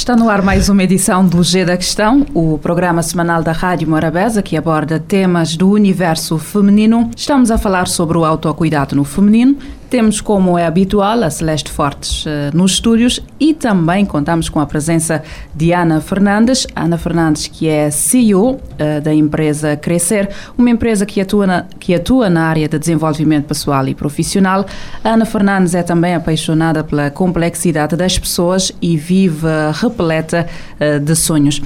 Está no ar mais uma edição do G da Questão, o programa semanal da Rádio Morabeza que aborda temas do universo feminino. Estamos a falar sobre o autocuidado no feminino, temos, como é habitual, a Celeste Fortes uh, nos estúdios e também contamos com a presença de Ana Fernandes. Ana Fernandes, que é CEO uh, eh, da empresa Crescer, uma empresa que atua, na, que atua na área de desenvolvimento pessoal e profissional. Ana Fernandes é também apaixonada pela complexidade das pessoas e vive repleta uh, de sonhos.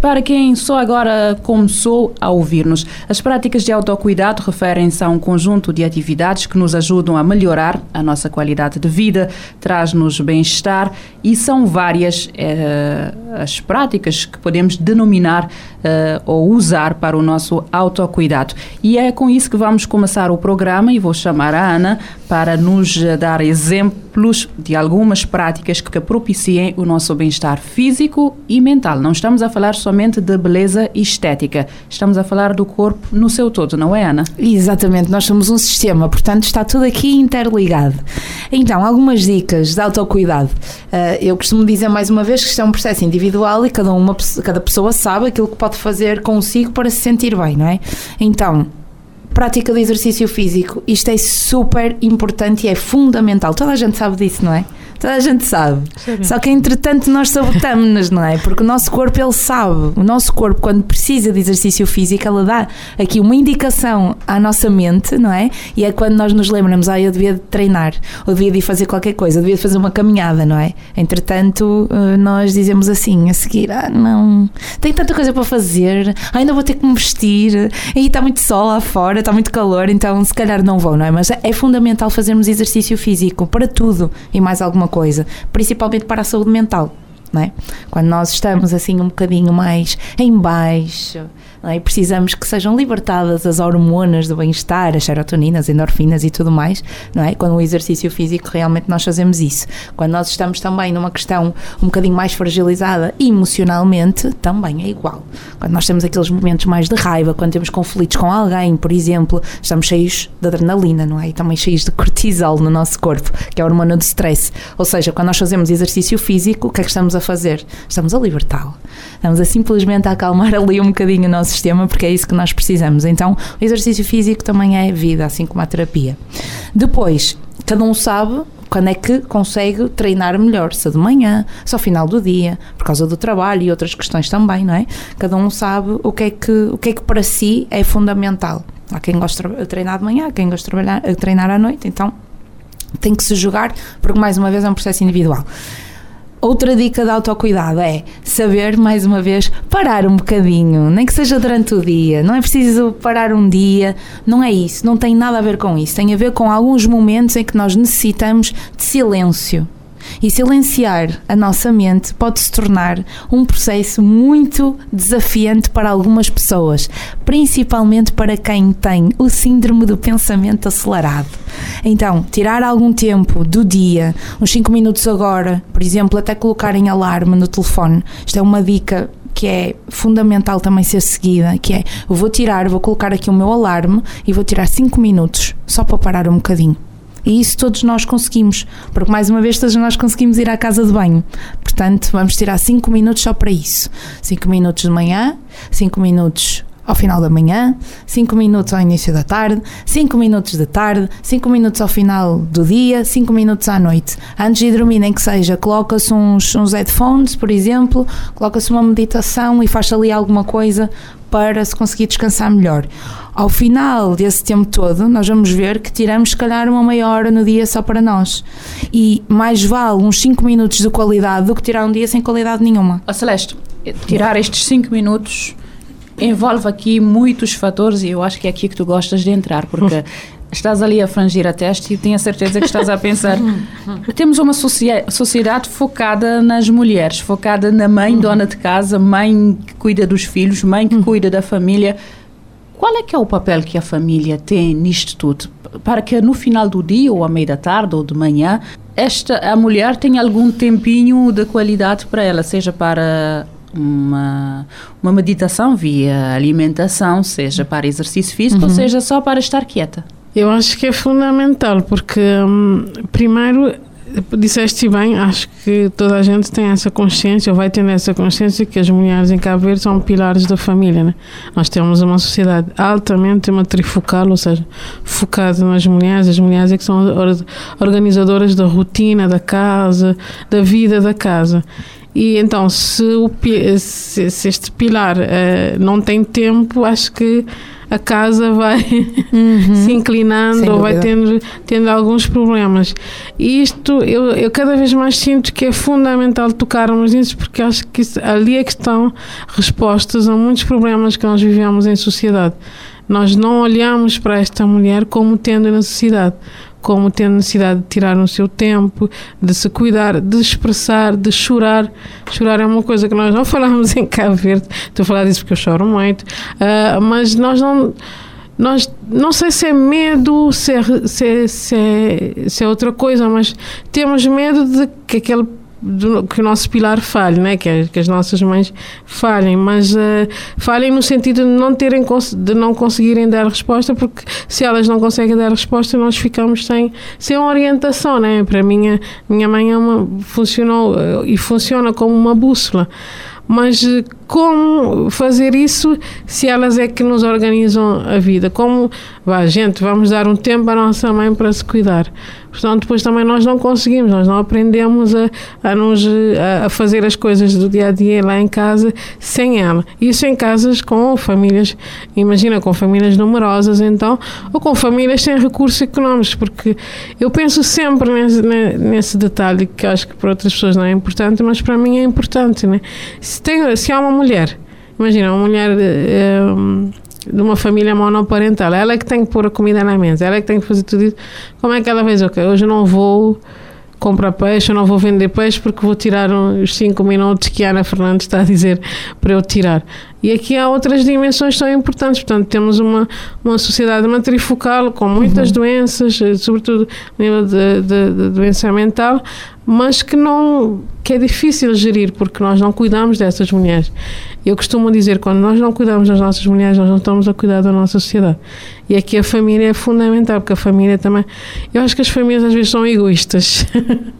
para quem só agora começou a ouvir-nos, as práticas de autocuidado referem-se a um conjunto de atividades que nos ajudam a melhorar melhorar a nossa qualidade de vida, traz-nos bem-estar e são várias eh, as práticas que podemos denominar eh, ou usar para o nosso autocuidado. E é com isso que vamos começar o programa e vou chamar a Ana para nos dar exemplos de algumas práticas que propiciem o nosso bem-estar físico e mental. Não estamos a falar somente de beleza estética, estamos a falar do corpo no seu todo, não é, Ana? Exatamente, nós somos um sistema, portanto está tudo aqui interligado. Então, algumas dicas de autocuidado. Uh, eu costumo dizer mais uma vez que isto é um processo individual e cada, uma, cada pessoa sabe aquilo que pode fazer consigo para se sentir bem, não é? Então, prática de exercício físico. Isto é super importante e é fundamental. Toda a gente sabe disso, não é? Toda a gente sabe. Só que entretanto nós sabotamos-nos, não é? Porque o nosso corpo ele sabe. O nosso corpo, quando precisa de exercício físico, ela dá aqui uma indicação à nossa mente, não é? E é quando nós nos lembramos, ah, eu devia de treinar, ou devia de ir fazer qualquer coisa, eu devia de fazer uma caminhada, não é? Entretanto, eh, nós dizemos assim, a seguir, ah, não, tenho tanta coisa para fazer, ainda vou ter que me vestir, aí está muito sol lá fora, está muito calor, então se calhar não vou, não é? Mas é fundamental fazermos exercício físico para tudo e mais alguma coisa, principalmente para a saúde mental. É? Quando nós estamos assim um bocadinho mais em baixo, é? precisamos que sejam libertadas as hormonas do bem-estar, as serotoninas, endorfinas e tudo mais, não é? Quando o exercício físico realmente nós fazemos isso. Quando nós estamos também numa questão um bocadinho mais fragilizada emocionalmente, também é igual. Quando nós temos aqueles momentos mais de raiva, quando temos conflitos com alguém, por exemplo, estamos cheios de adrenalina, não é? E também cheios de cortisol no nosso corpo, que é a hormona do stress. Ou seja, quando nós fazemos exercício físico, o que é que estamos a fazer? Estamos a libertá-lo. Estamos a simplesmente acalmar ali um bocadinho o nosso sistema, porque é isso que nós precisamos. Então, o exercício físico também é vida, assim como a terapia. Depois, cada um sabe quando é que consegue treinar melhor, se é de manhã, se ao final do dia, por causa do trabalho e outras questões também, não é? Cada um sabe o que é que, o que, é que para si é fundamental. Há quem gosta de treinar de manhã, há quem gosta de trabalhar, treinar à noite, então tem que se jogar, porque mais uma vez é um processo individual. Outra dica de autocuidado é saber, mais uma vez, parar um bocadinho, nem que seja durante o dia. Não é preciso parar um dia, não é isso, não tem nada a ver com isso. Tem a ver com alguns momentos em que nós necessitamos de silêncio. E silenciar a nossa mente pode se tornar um processo muito desafiante para algumas pessoas, principalmente para quem tem o síndrome do pensamento acelerado. Então, tirar algum tempo do dia, uns 5 minutos agora, por exemplo, até colocar em alarme no telefone. Isto é uma dica que é fundamental também ser seguida, que é eu vou tirar, vou colocar aqui o meu alarme e vou tirar 5 minutos só para parar um bocadinho. E isso todos nós conseguimos, porque mais uma vez todos nós conseguimos ir à casa de banho. Portanto, vamos tirar 5 minutos só para isso. 5 minutos de manhã, 5 minutos ao final da manhã, 5 minutos ao início da tarde, 5 minutos de tarde, 5 minutos ao final do dia, 5 minutos à noite. Antes de dormir, nem que seja, coloca-se uns, uns headphones, por exemplo, coloca-se uma meditação e faz ali alguma coisa para se conseguir descansar melhor. Ao final desse tempo todo, nós vamos ver que tiramos, se calhar, uma meia hora no dia só para nós. E mais vale uns 5 minutos de qualidade do que tirar um dia sem qualidade nenhuma. A Celeste, tirar estes 5 minutos envolve aqui muitos fatores e eu acho que é aqui que tu gostas de entrar, porque estás ali a frangir a testa e tenho a certeza que estás a pensar. Temos uma sociedade focada nas mulheres, focada na mãe, dona de casa, mãe que cuida dos filhos, mãe que cuida da família Qual é que é o papel que a família tem nisto tudo? Para que no final do dia, ou à meia da tarde, ou de manhã, esta, a mulher tenha algum tempinho de qualidade para ela, seja para uma, uma meditação via alimentação, seja para exercício físico, uhum. ou seja só para estar quieta? Eu acho que é fundamental, porque hum, primeiro disseste bem, acho que toda a gente tem essa consciência, ou vai tendo essa consciência que as mulheres em Cabo Verde são pilares da família. Né? Nós temos uma sociedade altamente matrifocal, ou seja, focada nas mulheres. As mulheres é que são organizadoras da rotina da casa, da vida da casa. E então, se, o, se, se este pilar uh, não tem tempo, acho que a casa vai uhum. se inclinando ou vai tendo, tendo alguns problemas. E isto, eu, eu cada vez mais sinto que é fundamental tocarmos nisso, porque acho que isso, ali é que estão respostas a muitos problemas que nós vivemos em sociedade. Nós não olhamos para esta mulher como tendo necessidade como tendo necessidade de tirar o seu tempo, de se cuidar, de expressar, de chorar. Chorar é uma coisa que nós não falamos em Cabo Verde, estou a falar disso porque eu choro muito, uh, mas nós não. Nós, não sei se é medo, é, se, é, se, é, se é outra coisa, mas temos medo de que aquele do, que o nosso pilar falhe, né? que, que as nossas mães falhem, mas uh, falhem no sentido de não terem de não conseguirem dar resposta, porque se elas não conseguem dar resposta, nós ficamos sem, sem orientação, né? Para mim, a minha mãe é uma, funcionou uh, e funciona como uma bússola. Mas uh, como fazer isso se elas é que nos organizam a vida? Como, vá, gente, vamos dar um tempo à nossa mãe para se cuidar. Portanto, depois também nós não conseguimos, nós não aprendemos a, a, nos, a, fazer as coisas do dia a dia lá em casa sem ela. Isso em casas com famílias, imagina, com famílias numerosas, então, ou com famílias sem recursos económicos, porque eu penso sempre nesse, nesse detalhe que acho que para outras pessoas não é importante, mas para mim é importante. Né? Se, tem, se há uma mulher, imagina, uma mulher. Eh, de uma família monoparental. Ela é que tem que pôr a comida na mesa, ela é que tem que fazer tudo isso. Como é que ela fez? Ok, hoje não vou comprar peixe, eu não vou vender peixe porque vou tirar os 5 minutos que a Ana Fernandes está a dizer para eu tirar. E aqui há outras dimensões tão importantes. Portanto, temos uma, uma sociedade matrifocal com muitas uhum. doenças, sobretudo a nível de, de, de, doença mental, mas que não que é difícil gerir porque nós não cuidamos dessas mulheres. Eu costumo dizer quando nós não cuidamos das nossas mulheres, nós não estamos a cuidar da nossa sociedade. E aqui a família é fundamental, porque a família também. Eu acho que as famílias às vezes são egoístas.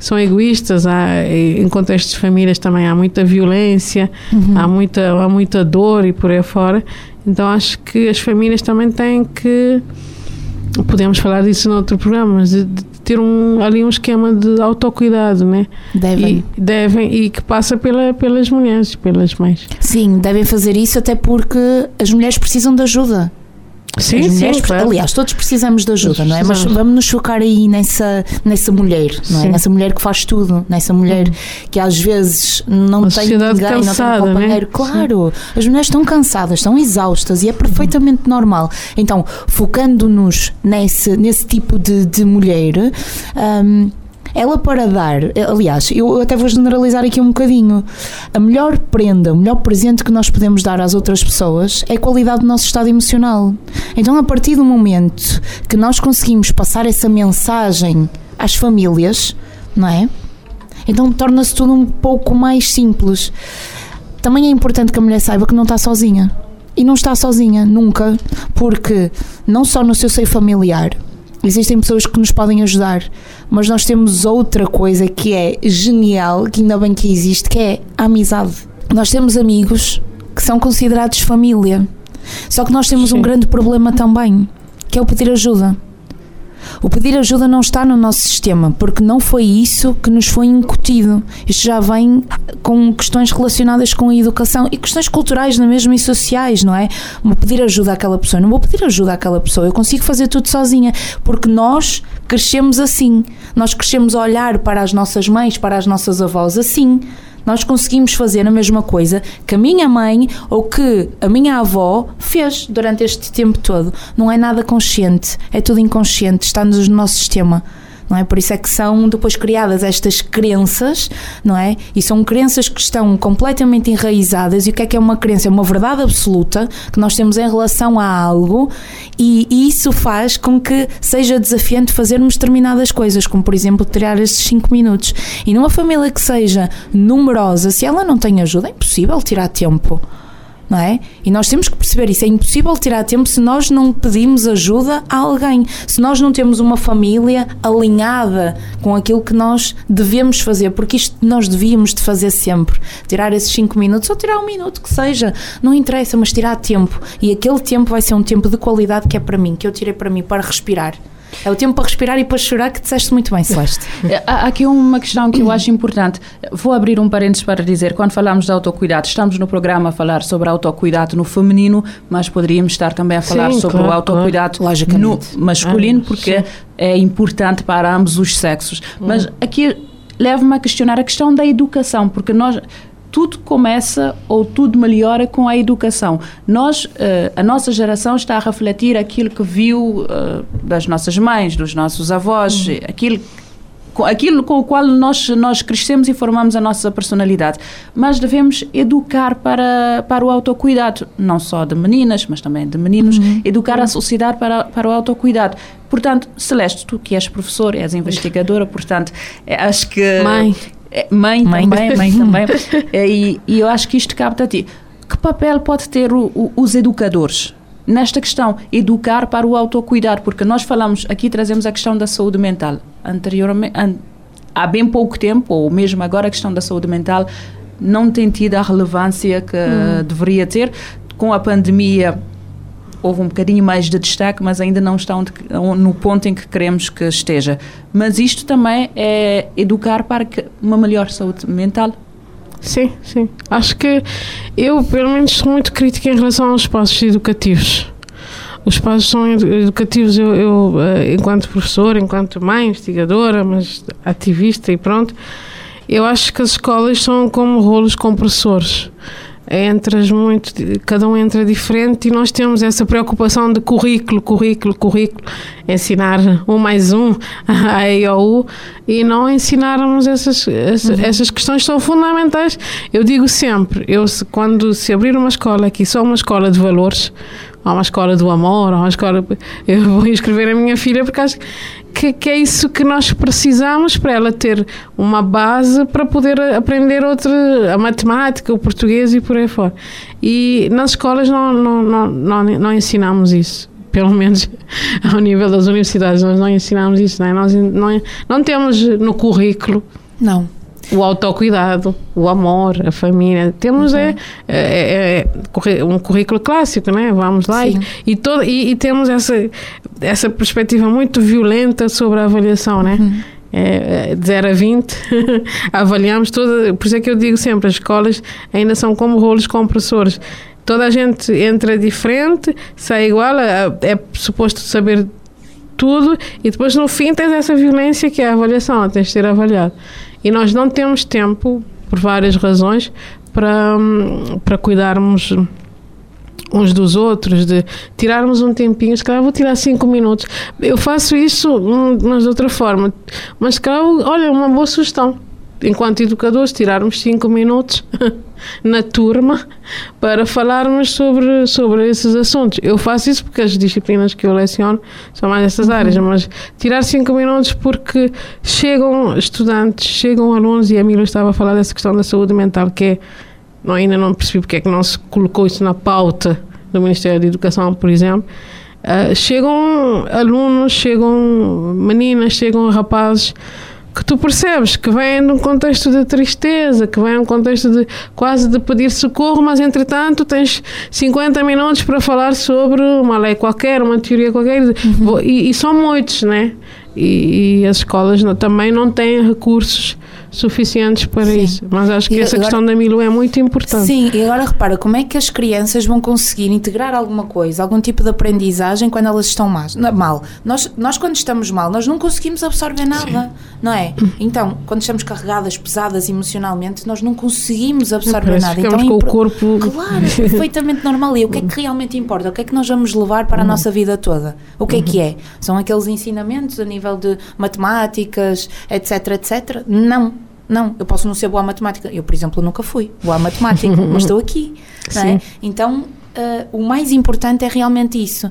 são egoístas, há, em contextos de famílias também há muita violência, uhum. há, muita, há muita dor e por aí fora. Então acho que as famílias também têm que. Podemos falar disso noutro programa, mas de, de ter um, ali um esquema de autocuidado, né? Devem. E, devem, e que passa pela, pelas mulheres, pelas mães. Sim, devem fazer isso até porque as mulheres precisam de ajuda. Sim, mulheres, sim, claro. aliás, todos precisamos de ajuda, não é? Mas vamos nos focar aí nessa, nessa mulher, não é? Nessa mulher que faz tudo, nessa mulher uhum. que às vezes não Uma tem ninguém, cansada, não tem companheiro. Né? Claro, sim. as mulheres estão cansadas, estão exaustas e é perfeitamente uhum. normal. Então, focando-nos nesse, nesse tipo de, de mulher. Um, ela para dar, aliás, eu até vou generalizar aqui um bocadinho. A melhor prenda, o melhor presente que nós podemos dar às outras pessoas é a qualidade do nosso estado emocional. Então, a partir do momento que nós conseguimos passar essa mensagem às famílias, não é? Então torna-se tudo um pouco mais simples. Também é importante que a mulher saiba que não está sozinha. E não está sozinha, nunca, porque não só no seu seio familiar, Existem pessoas que nos podem ajudar, mas nós temos outra coisa que é genial, que ainda bem que existe, que é a amizade. Nós temos amigos que são considerados família. Só que nós temos Sim. um grande problema também, que é o pedir ajuda. O pedir ajuda não está no nosso sistema, porque não foi isso que nos foi incutido. Isto já vem com questões relacionadas com a educação e questões culturais na mesma e sociais, não é? Vou pedir ajuda àquela pessoa, não vou pedir ajuda àquela pessoa, eu consigo fazer tudo sozinha, porque nós crescemos assim. Nós crescemos a olhar para as nossas mães, para as nossas avós assim nós conseguimos fazer a mesma coisa que a minha mãe ou que a minha avó fez durante este tempo todo. Não é nada consciente, é tudo inconsciente, está no nosso sistema. Não é? Por isso é que são depois criadas estas crenças, não é? E são crenças que estão completamente enraizadas. E o que é que é uma crença? É uma verdade absoluta que nós temos em relação a algo e, e isso faz com que seja desafiante fazermos determinadas coisas, como por exemplo tirar esses 5 minutos. E numa família que seja numerosa, se ela não tem ajuda, é impossível tirar tempo não é? E nós temos que perceber isso. É impossível tirar tempo se nós não pedimos ajuda a alguém, se nós não temos uma família alinhada com aquilo que nós devemos fazer, porque isto nós devíamos de fazer sempre. Tirar esses 5 minutos ou tirar um minuto que seja, não interessa, mas tirar tempo. E aquele tempo vai ser um tempo de qualidade que é para mim, que eu tirei para mim, para respirar. É o tempo para respirar e para chorar que disseste muito bem, Celeste. É, há aqui uma questão que eu acho importante. Vou abrir um parênteses para dizer, quando falamos de autocuidado, estamos no programa a falar sobre autocuidado no feminino, mas poderíamos estar também a falar Sim, sobre claro, o autocuidado claro. no masculino, Ah, porque sim. é importante para ambos os sexos. Mas aqui leva-me a questionar a questão da educação, porque nós tudo começa ou tudo melhora com a educação. Nós, eh, a nossa geração está a refletir aquilo que viu eh, das nossas mães, dos nossos avós, aquilo com- aquilo com o qual nós, nós crescemos e formamos a nossa personalidade. Mas devemos educar para, para o autocuidado, não só de meninas, mas também de meninos, educar a sociedade para, para o autocuidado. Portanto, Celeste, tu que és professor, és investigadora, portanto, eh, acho que... Mãe. Eh, Mãe, Mãe. também, mãe também. Eh, E, e eu acho que isto cabe a ti. Que papel pode ter o- o- os educadores nesta questão? Educar para o autocuidado, porque nós falamos, aqui trazemos a questão da saúde mental. Anteriormente, an- há bem pouco tempo, ou mesmo agora a questão da saúde mental não tem tido a relevância que deveria ter. Com a pandemia houve um bocadinho mais de destaque, mas ainda não está onde- no ponto em que queremos que esteja. Mas isto também é educar para uma melhor saúde mental. Sim, sim. Acho que eu, pelo menos, sou muito crítica em relação aos espaços educativos. Os espaços são edu- educativos, eu, eu, eh, enquanto professora, enquanto mãe, investigadora, mas ativista e pronto, eu acho que as escolas são como rolos compressores. Entras muito, cada um entra diferente e nós temos essa preocupação de currículo, currículo, currículo, ensinar um mais um, a E ou U, e não ensinarmos essas, essa- essas questões que são fundamentais. Eu digo sempre, eu, quando se abrir uma escola aqui, só uma escola de valores, ou uma escola do amor, ou uma escola. Eu vou inscrever a minha filha porque acho que, que é isso que nós precisamos para ela ter uma base para poder aprender outra, a matemática, o português e por aí fora. E nas escolas não, não, não, não, não ensinamos isso. Pelo menos ao nível das universidades, nós não ensinamos isso, não é? Nós não, não temos no currículo Não. O autocuidado, o amor, a família. Temos é, é- é curri- um currículo clássico, né? Vamos lá e, e, todo, e, e temos essa, essa perspectiva muito violenta sobre a avaliação, né? É, é, de 0 a 20, avaliamos toda. Por isso é que eu digo sempre: as escolas ainda são como rolos compressores. Toda a gente entra diferente, sai igual, é, é suposto saber tudo e depois no fim tens essa violência que é a avaliação, tens de ser avaliado. E nós não temos tempo, por várias razões, para, hum, para cuidarmos uns dos outros, de tirarmos um tempinho, se calhar vou tirar cinco minutos. Eu faço isso, hum, mas de outra forma. Mas se calhar, olha, uma boa sugestão. Enquanto educadores, tirarmos cinco minutos na turma para falarmos sobre, sobre esses assuntos. Eu faço isso porque as disciplinas que eu leciono são mais essas áreas, mas tirar cinco minutos porque chegam estudantes, chegam alunos, e a Mila estava a falar dessa questão da saúde mental, que é, não, ainda não percebi porque é que não se colocou isso na pauta do Ministério da Educação, por exemplo. Ah, chegam alunos, chegam meninas, chegam rapazes que tu percebes que vêm de um contexto de tristeza, que vêm de um contexto de quase de pedir socorro, mas entretanto tens 50 minutos para falar sobre uma lei qualquer, uma teoria qualquer, e, e são muitos, né? E, e as escolas não- também não têm recursos suficientes para Sim. isso. Mas acho que E essa agora- questão da Milu é muito importante. Sim, e agora repara, como é que as crianças vão conseguir integrar alguma coisa, algum tipo de aprendizagem quando elas estão não, mal? Nós, nós, quando estamos mal, nós não conseguimos absorver nada, não é? Então, quando estamos carregadas, pesadas emocionalmente, nós não conseguimos absorver Parece nada. que ficamos então, com o corpo. Claro, é perfeitamente normal. E o que é que realmente importa? O que é que nós vamos levar para a nossa vida toda? O que é que é? São aqueles ensinamentos a nível de matemáticas, etc, etc? Não. Não, eu posso não ser boa à matemática. Eu, por exemplo, nunca fui boa à matemática, mas estou aqui. É? Então, ah, o mais importante é realmente isso.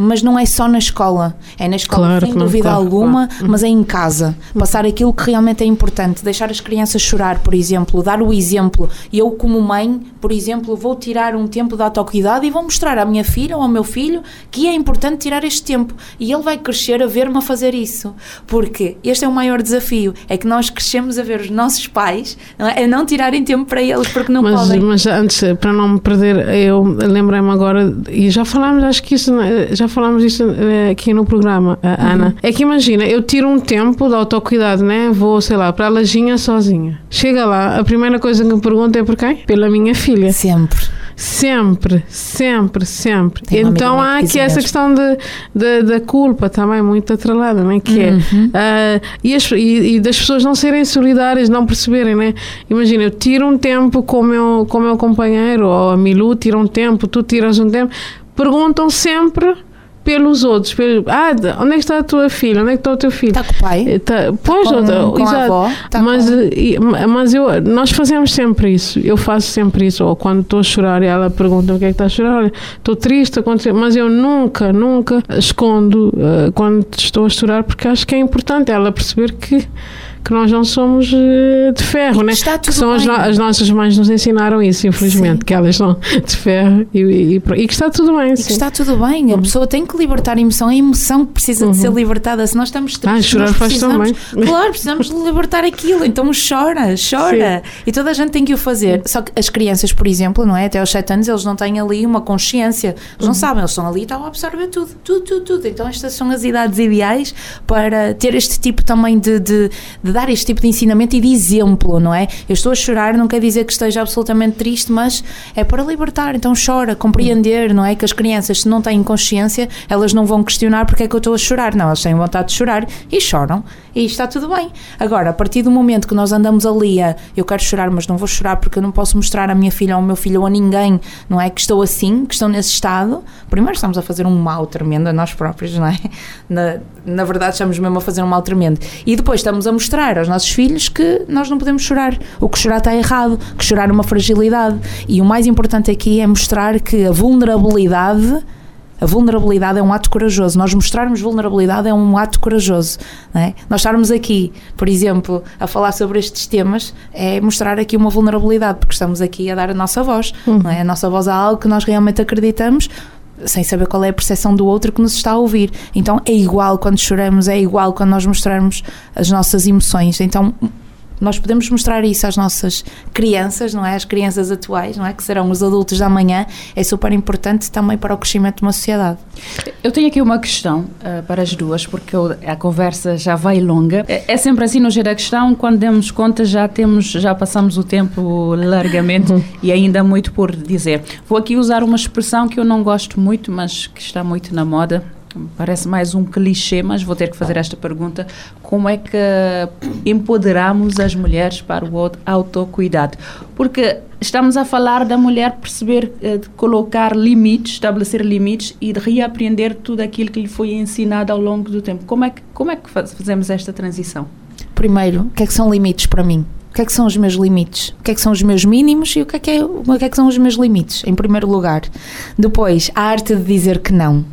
Mas não é só na escola. É na escola, Claro sem dúvida claro, alguma, claro. mas é em casa. Passar aquilo que realmente é importante. Deixar as crianças chorar, por exemplo. Dar o exemplo. Eu, como mãe, por exemplo, vou tirar um tempo de autocuidado e vou mostrar à minha filha ou ao meu filho que é importante tirar este tempo. E ele vai crescer a ver-me a fazer isso. Porque este é o maior desafio. É que nós crescemos a ver os nossos pais não é? a não tirarem tempo para eles porque não Mas, podem. mas antes, para não me perder, eu lembrei-me agora, e já falámos, acho que isso, né, já falámos disso eh, aqui no programa, Uhum. Ana. É que imagina, eu tiro um tempo de autocuidado, né? Vou, sei lá, para a lajinha sozinha. Chega lá, a primeira coisa que me pergunta é por quem? Pela minha filha. Sempre. Sempre, sempre, sempre. Tem então há aqui essa questão de, de- da culpa também muito atrelada, né? que é Uhum. ah, e, as- e- e das pessoas não serem solidárias, não perceberem, né? Imagina, eu tiro um tempo com o meu, com o meu companheiro, ou a Milu tira um tempo, tu tiras um tempo, perguntam sempre pelos outros. Pelo, ah, de- onde é que está a tua filha? Onde é que está o teu filho? Está com o pai? Eh, tá- pois, com- outra- com a exato. avó? Tá mas, com- mas eu, nós fazemos sempre isso. Eu faço sempre isso. Ou quando estou a chorar e ela pergunta o que é que está a chorar, olha, estou triste, aconteceu. Mas eu nunca, nunca escondo eh, quando estou a chorar, porque acho que é importante ela perceber que, que nós não somos eh, de ferro, né? está Que tudo são as, no- bem. as nossas mães nos ensinaram isso, infelizmente, Sim. que elas são de ferro e, e, e, que está tudo bem. E que sim. está tudo bem, a pessoa tem que libertar a emoção, a emoção que precisa de ser libertada. Se nós estamos tristes, Ah, chorar faz precisamos, claro, precisamos de libertar aquilo. Então chora, chora. E toda a gente tem que o fazer. Só que as crianças, por exemplo, não é? Até aos 7 anos, eles não têm ali uma consciência. Eles não sabem, eles estão ali e estão a absorver tudo, tudo, tudo, tudo. Então estas são as idades ideais para ter este tipo também de, de, de dar este tipo de ensinamento e de exemplo, não é? Eu estou a chorar, não quer dizer que esteja absolutamente triste, mas é para libertar. Então chora, compreender, não é? Que as crianças, se não têm consciência, elas não vão questionar porque é que eu estou a chorar. Não, elas têm vontade de chorar e choram. E está tudo bem. Agora, a partir do momento que nós andamos ali a eu quero chorar, mas não vou chorar porque eu não posso mostrar à minha filha ou ao meu filho ou a ninguém, não é? Que estou assim, que estou nesse estado, primeiro estamos a fazer um mal tremendo a nós próprios, não é? Na, na verdade, estamos mesmo a fazer um mal tremendo. E depois estamos a mostrar aos nossos filhos que nós não podemos chorar. O que chorar está errado, que chorar é uma fragilidade. E o mais importante aqui é mostrar que a vulnerabilidade. A vulnerabilidade é um ato corajoso. Nós mostrarmos vulnerabilidade é um ato corajoso. não é? Nós estarmos aqui, por exemplo, a falar sobre estes temas é mostrar aqui uma vulnerabilidade, porque estamos aqui a dar a nossa voz. Não é? A nossa voz a algo que nós realmente acreditamos, sem saber qual é a percepção do outro que nos está a ouvir. Então é igual quando choramos, é igual quando nós mostrarmos as nossas emoções. Então nós podemos mostrar isso às nossas crianças, não é? Às crianças atuais, não é? Que serão os adultos da manhã. É super importante também para o crescimento de uma sociedade. Eu tenho aqui uma questão ah, para as duas, porque eu- a conversa já vai longa. É, é sempre assim no Gira Questão, quando demos conta já temos, já passamos o tempo largamente e ainda muito por dizer. Vou aqui usar uma expressão que eu não gosto muito, mas que está muito na moda. Parece mais um clichê, mas vou ter que fazer esta pergunta. Como é que empoderamos as mulheres para o auto- autocuidado? Porque estamos a falar da mulher perceber, eh, de colocar limites, estabelecer limites e de reaprender tudo aquilo que lhe foi ensinado ao longo do tempo. Como é que, como é que faz- fazemos esta transição? Primeiro, o que é que são limites para mim? O que é que são os meus limites? O que é que são os meus mínimos e o que é que, é, o que, é que são os meus limites, em primeiro lugar? Depois, a arte de dizer que não.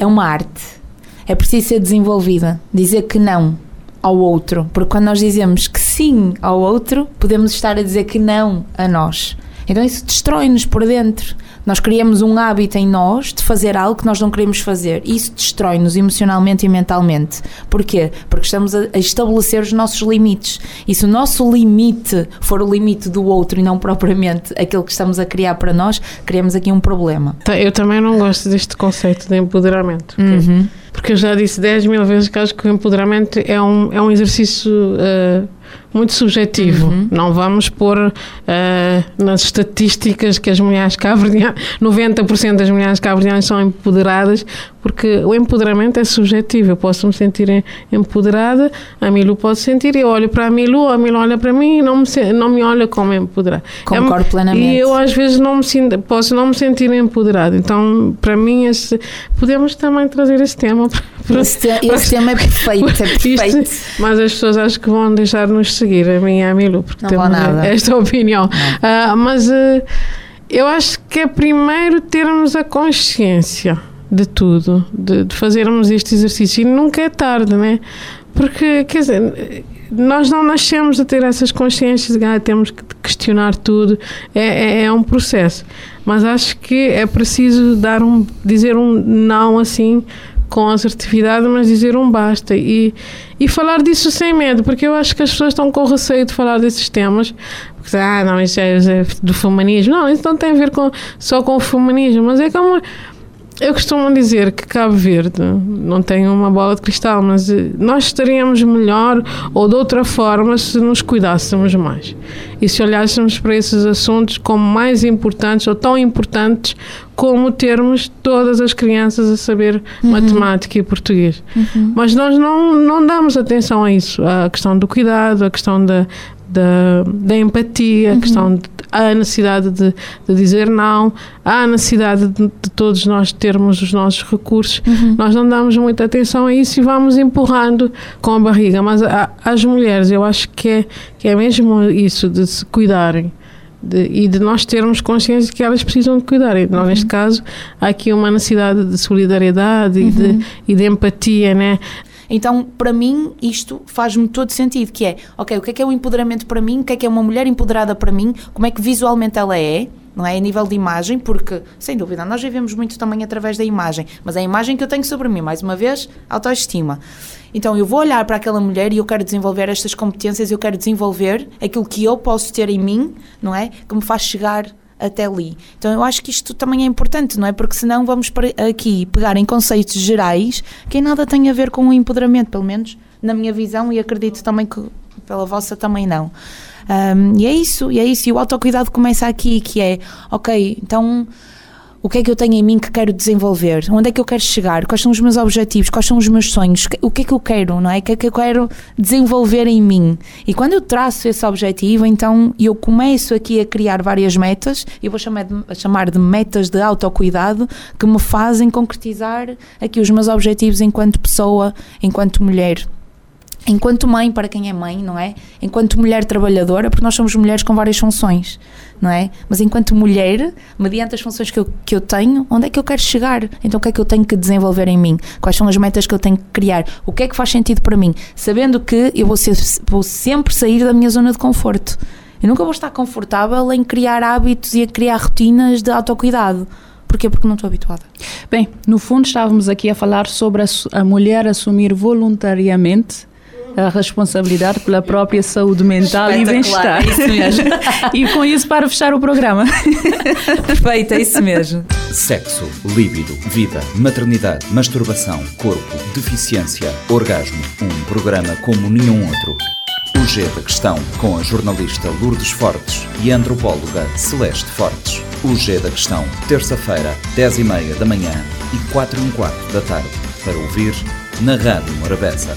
É uma arte. É preciso ser desenvolvida. Dizer que não ao outro. Porque quando nós dizemos que sim ao outro, podemos estar a dizer que não a nós. Então isso destrói-nos por dentro. Nós criamos um hábito em nós de fazer algo que nós não queremos fazer. Isso destrói-nos emocionalmente e mentalmente. Porquê? Porque estamos a estabelecer os nossos limites. E se o nosso limite for o limite do outro e não propriamente aquele que estamos a criar para nós, criamos aqui um problema. Tá, Eu também não gosto deste conceito de empoderamento. porque Uhum. porque eu já disse 10 mil vezes que acho que o empoderamento é um, é um exercício uh, muito subjetivo. Uhum. Não vamos pôr uh, nas estatísticas que as mulheres cabo-verdianas, 90% das mulheres cabo-verdianas são empoderadas, porque o empoderamento é subjetivo. Eu posso me sentir empoderada, a Milu pode sentir, eu olho para a Milu, a Milu olha para mim e não me, não me olha como empoderada. Concordo é, plenamente. E eu às vezes não me sinto, posso não me sentir empoderada. Então, para mim, esse, podemos também trazer esse tema. Para, esse, te, para, esse tema é perfeito, é perfeito. Isto, mas as pessoas acho que vão deixar-nos seguir, a mim e a Milu, porque não temos esta opinião. Uh, mas uh, eu acho que é primeiro termos a consciência de tudo, de, de, fazermos este exercício. E nunca é tarde, né? Porque, quer dizer, nós não nascemos a ter essas consciências de ah, temos que questionar tudo. É, é, é, um processo. Mas acho que é preciso dar um, dizer um não assim com assertividade, mas dizer um basta e, e falar disso sem medo, porque eu acho que as pessoas estão com receio de falar desses temas, porque ah, não, isso é, isso é do feminismo. Não, isso não tem a ver com, só com o feminismo, mas é como eu costumo dizer que Cabo Verde não tem uma bola de cristal, mas eh, nós estaríamos melhor ou de outra forma se nos cuidássemos mais e se olhássemos para esses assuntos como mais importantes ou tão importantes como termos todas as crianças a saber uhum. matemática e português. Uhum. Mas nós não, não damos atenção a isso, a questão do cuidado, a questão da, da, da empatia, uhum. a questão de, a necessidade de, de, dizer não, há a necessidade de, de, todos nós termos os nossos recursos. Uhum. Nós não damos muita atenção a isso e vamos empurrando com a barriga. Mas a, as mulheres, eu acho que é, que é mesmo isso, de se cuidarem. De, e de nós termos consciência que elas precisam de cuidar. Então, uhum. neste caso, há aqui uma necessidade de solidariedade uhum. e, de, uhum. e de empatia, né? Então, para mim, isto faz-me todo sentido, que é, ok, o que é que é o empoderamento para mim, o que é que é uma mulher empoderada para mim, como é que visualmente ela é, não é? A nível de imagem, porque, sem dúvida, nós vivemos muito também através da imagem, mas é a imagem que eu tenho sobre mim, mais uma vez, autoestima. Então, eu vou olhar para aquela mulher e eu quero desenvolver estas competências, eu quero desenvolver aquilo que eu posso ter em mim, não é? Que me faz chegar até ali. Então eu acho que isto também é importante, não é? Porque senão vamos aqui pegar em conceitos gerais que nada tem a ver com o empoderamento, pelo menos na minha visão, e acredito também que pela vossa também não. Um, e é isso, e é isso. E o autocuidado começa aqui, que é, ok, então o que é que eu tenho em mim que quero desenvolver? Onde é que eu quero chegar? Quais são os meus objetivos? Quais são os meus sonhos? O que é que eu quero, não é? O que é que eu quero desenvolver em mim? E quando eu traço esse objetivo, então eu começo aqui a criar várias metas, eu vou chamar de, chamar de metas de autocuidado, que me fazem concretizar aqui os meus objetivos enquanto pessoa, enquanto mulher enquanto mãe, para quem é mãe, não é? Enquanto mulher trabalhadora, porque nós somos mulheres com várias funções, não é? Mas enquanto mulher, mediante as funções que eu, que eu tenho, onde é que eu quero chegar? Então o que é que eu tenho que desenvolver em mim? Quais são as metas que eu tenho que criar? O que é que faz sentido para mim? Sabendo que eu vou, ser, vou sempre sair da minha zona de conforto. Eu nunca vou estar confortável em criar hábitos e a criar rotinas de autocuidado. Porquê? Porque não estou habituada. Bem, no fundo estávamos aqui a falar sobre a, a mulher assumir voluntariamente a responsabilidade pela própria saúde mental e bem-estar. É isso mesmo. e com isso para fechar o programa. Perfeito, é isso mesmo. Sexo, líbido, vida, maternidade, masturbação, corpo, deficiência, orgasmo. Um programa como nenhum outro. O G da Questão, com a jornalista Lourdes Fortes e a antropóloga Celeste Fortes. O G da Questão, terça-feira, 10h30 da manhã e 4 h 15 da tarde. Para ouvir na Rádio Morabeza.